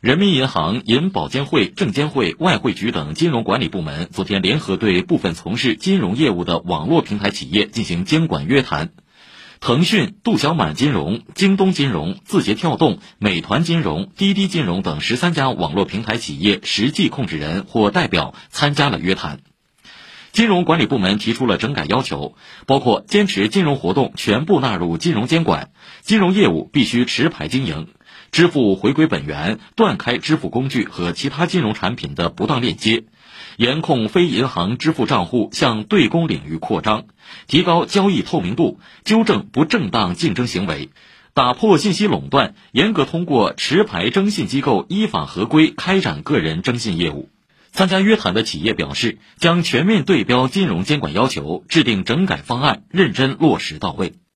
人民银行、银保监会、证监会、外汇局等金融管理部门昨天联合对部分从事金融业务的网络平台企业进行监管约谈。腾讯、度小满金融、京东金融、字节跳动、美团金融、滴滴金融等十三家网络平台企业实际控制人或代表参加了约谈。金融管理部门提出了整改要求，包括坚持金融活动全部纳入金融监管，金融业务必须持牌经营，支付回归本源，断开支付工具和其他金融产品的不当链接，严控非银行支付账户向对公领域扩张，提高交易透明度，纠正不正当竞争行为，打破信息垄断，严格通过持牌征信机构依法合规开展个人征信业务。参加约谈的企业表示，将全面对标金融监管要求，制定整改方案，认真落实到位。